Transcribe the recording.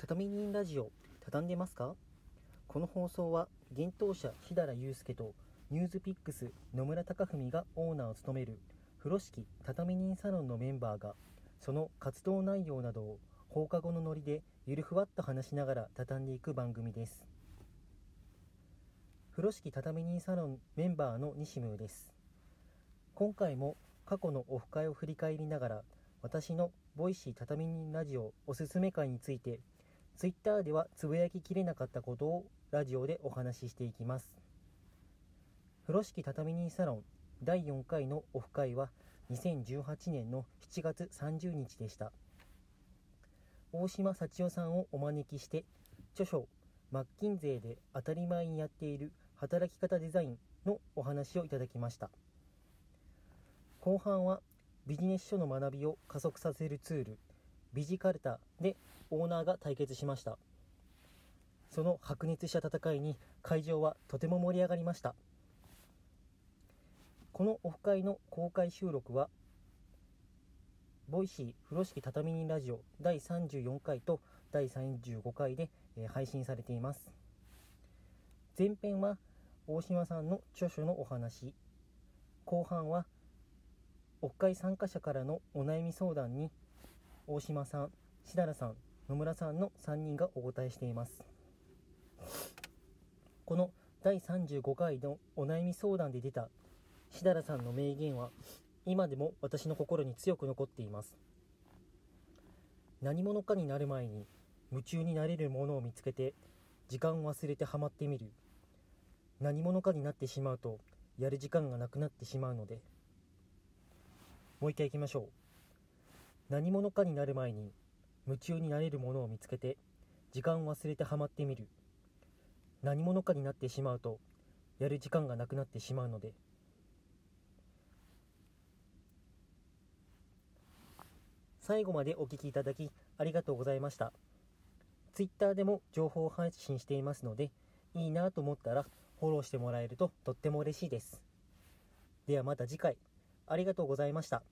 畳人ラジオ畳んでますか？この放送は幻冬舎日原祐介とニュースピックス野村貴文がオーナーを務める風呂敷畳人サロンのメンバーがその活動内容などを放課後のノリでゆるふわっと話しながら畳んでいく番組です。風呂敷畳人サロンメンバーの西ムです。今回も過去のオフ会を振り返りながら私の Voicy 畳人ラジオおすすめ会についてツイッターではつぶやききれなかったことをラジオでお話ししていきます。風呂敷畳人サロン第4回のオフ会は2018年の7月30日でした。大島幸代さんをお招きして著書「マッキンゼーで当たり前にやっている働き方デザイン」のお話をいただきました。後半はビジネス書の学びを加速させるツール。ビジカルタでオーナーが対決しました。その白熱した戦いに会場はとても盛り上がりました。このオフ会の公開収録は Voicy 風呂敷畳人ラジオ第34回と第35回で、え、配信されています。前編は大島さんの著書のお話。後半はオフ会参加者からのお悩み相談に大島さん、しだらさん、野村さんの3人がお答えしています。この第35回のお悩み相談で出たしだらさんの名言は今でも私の心に強く残っています。何者かになる前に夢中になれるものを見つけて時間を忘れてハマってみる。何者かになってしまうとやる時間がなくなってしまうので。もう一回いきましょう。何者かになる前に夢中になれるものを見つけて時間を忘れてハマってみる。何者かになってしまうとやる時間がなくなってしまうので。最後までお聞きいただきありがとうございました。Twitter でも情報を配信していますのでいいなと思ったらフォローしてもらえるととっても嬉しいです。ではまた次回。ありがとうございました。